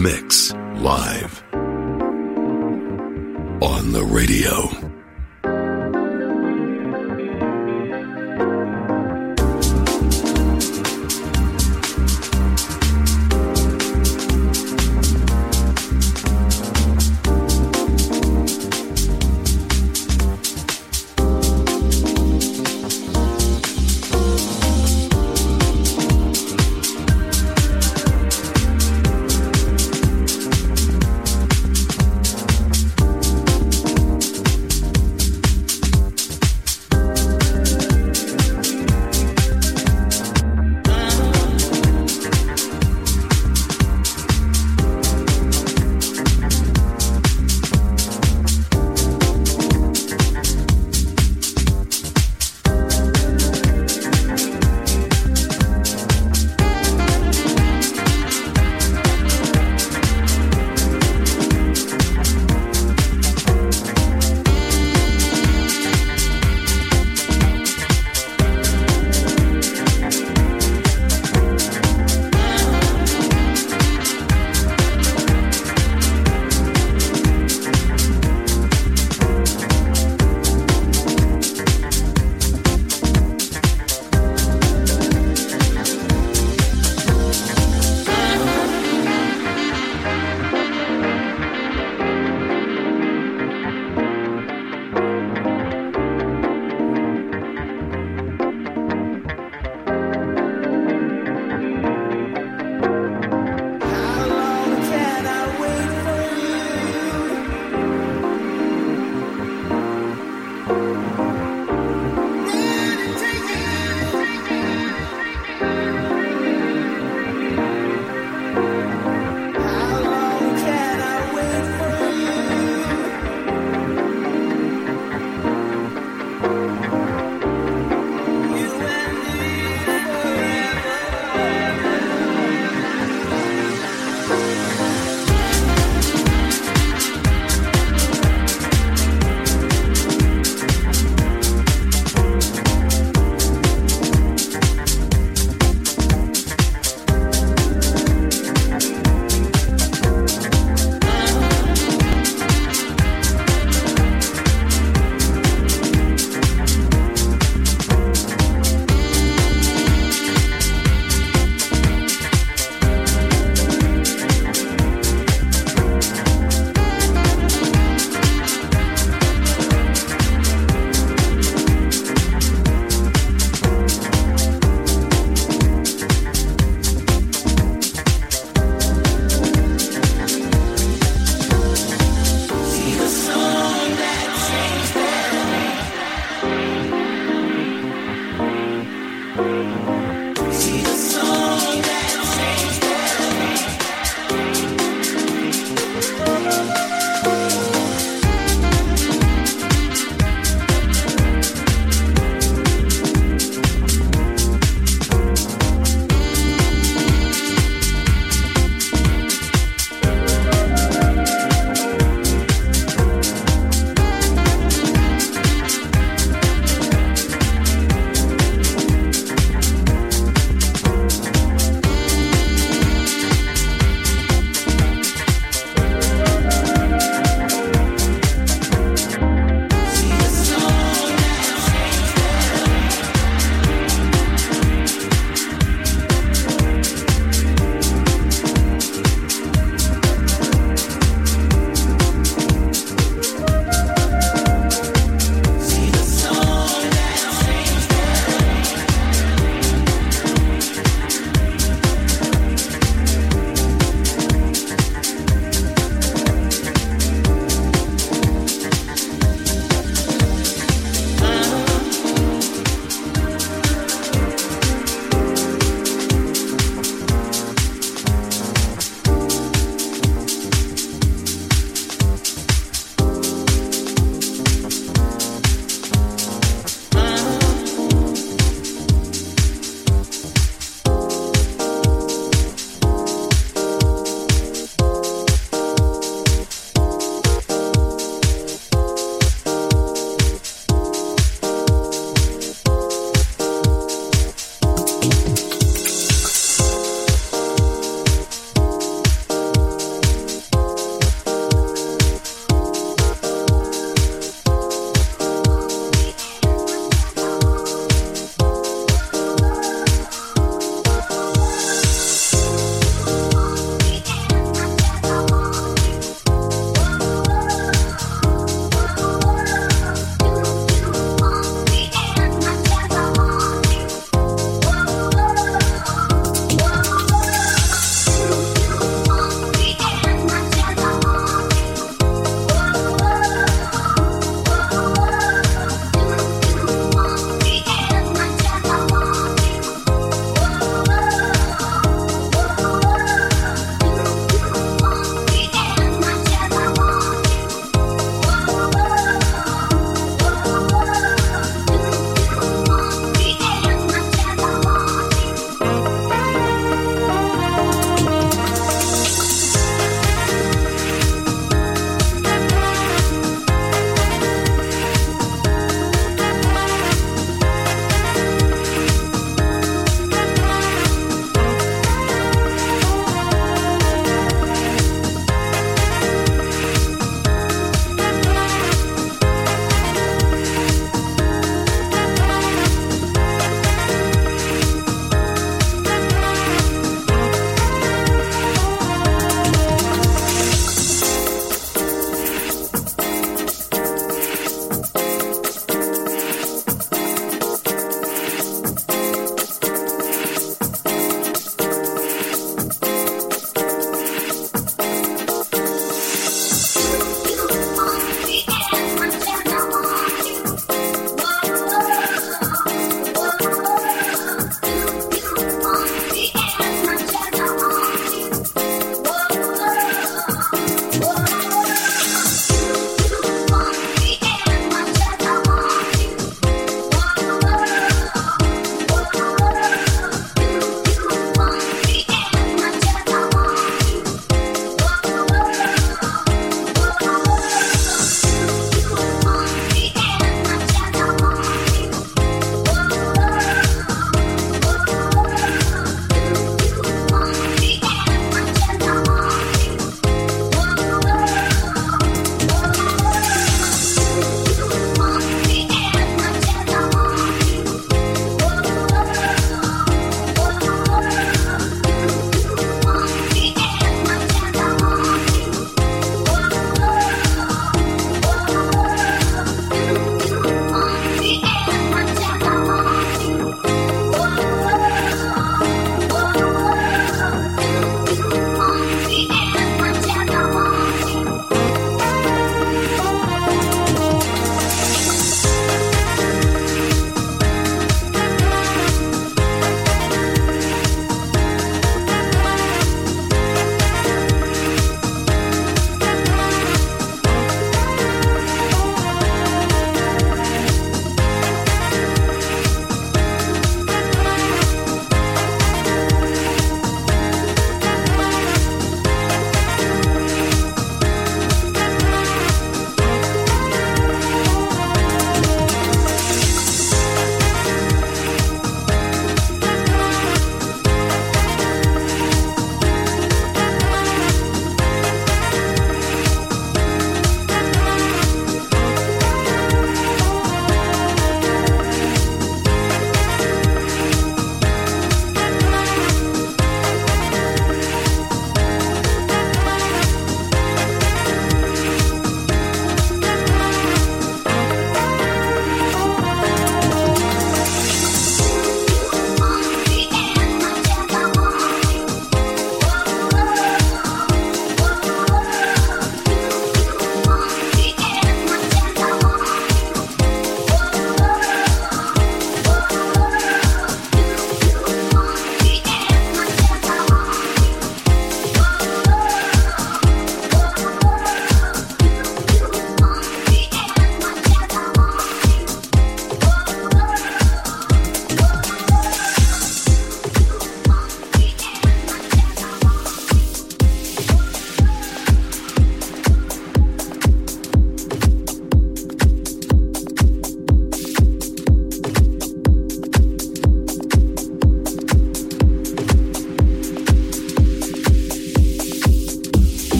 mix live on the radio.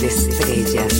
this is Asia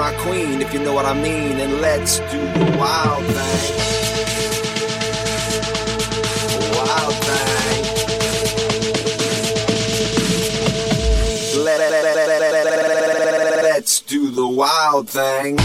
my queen, if you know what I mean, and let's do the wild thing. Wild thing. Let, let, let, let's do the wild thing.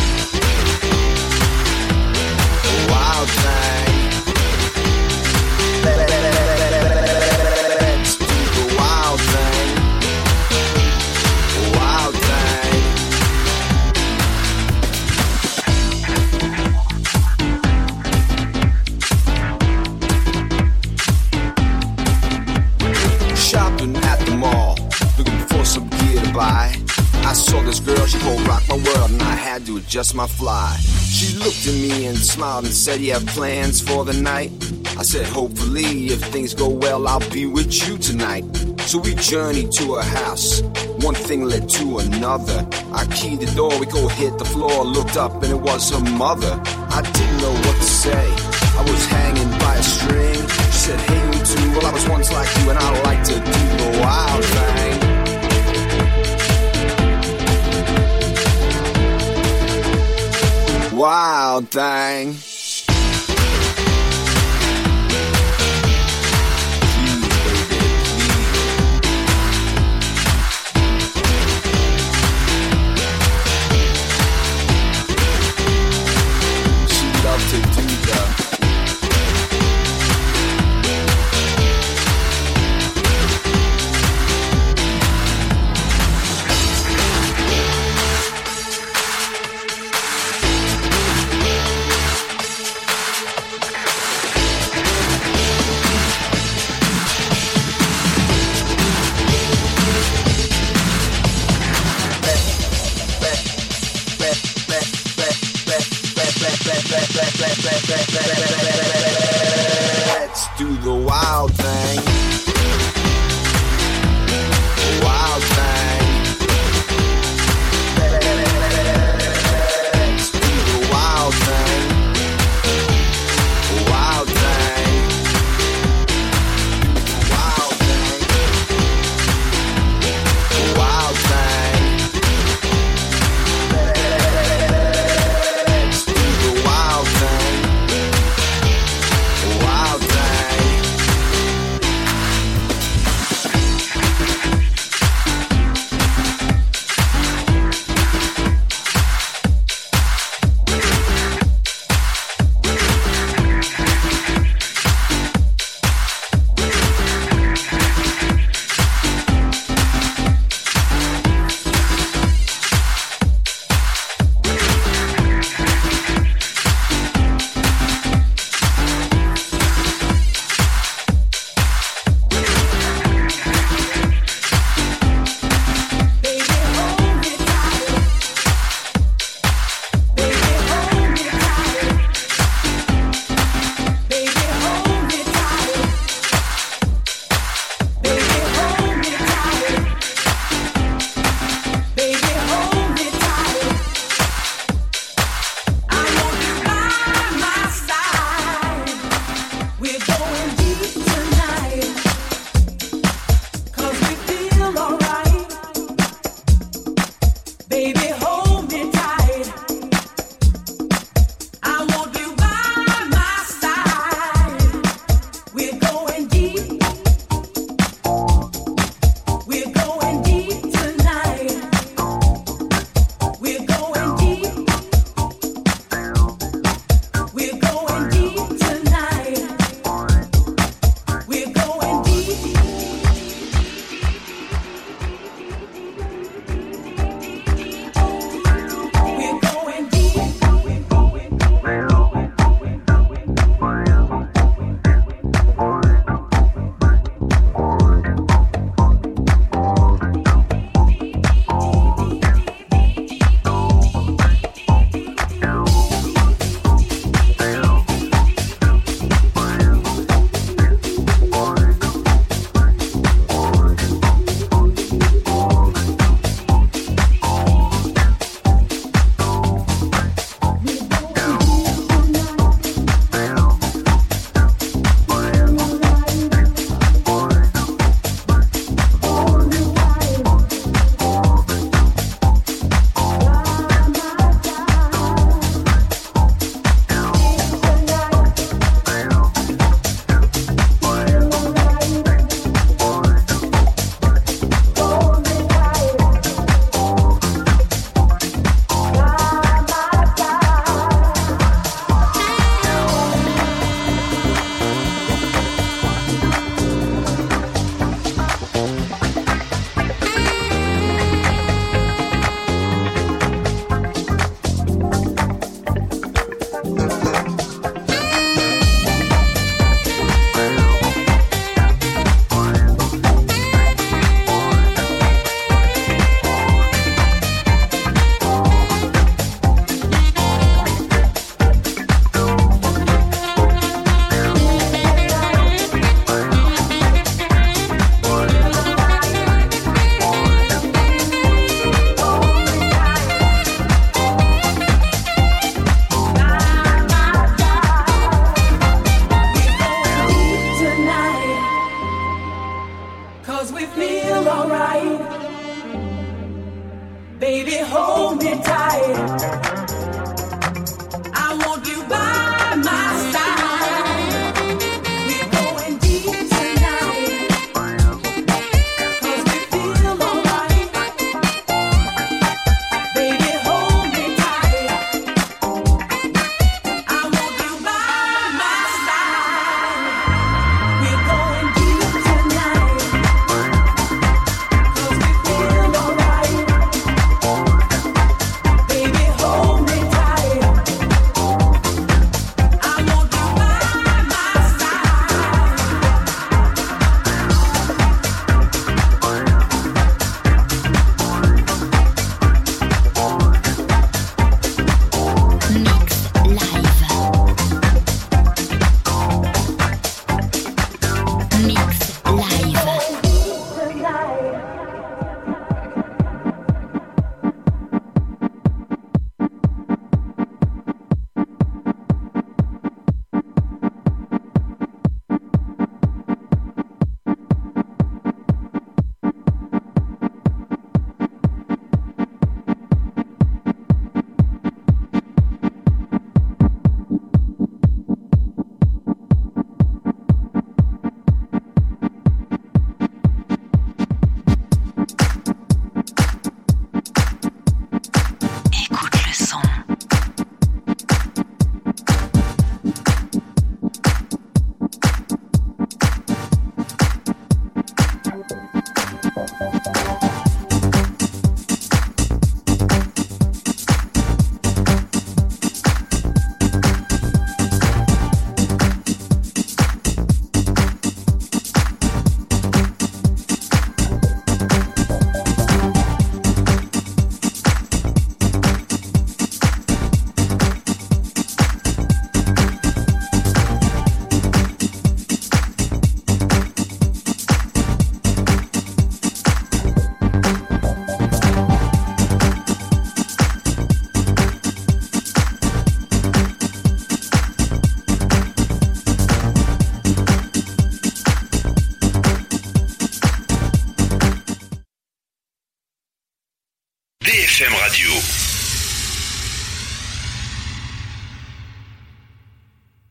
My fly. She looked at me and smiled and said, You have plans for the night? I said, Hopefully, if things go well, I'll be with you tonight. So we journeyed to her house. One thing led to another. I keyed the door, we go hit the floor, looked up, and it was her mother. I didn't know what to say. I was hanging by a string. She said, Hey, me too. Well, I was once like you, and I like to do the wild thing. Wild thing.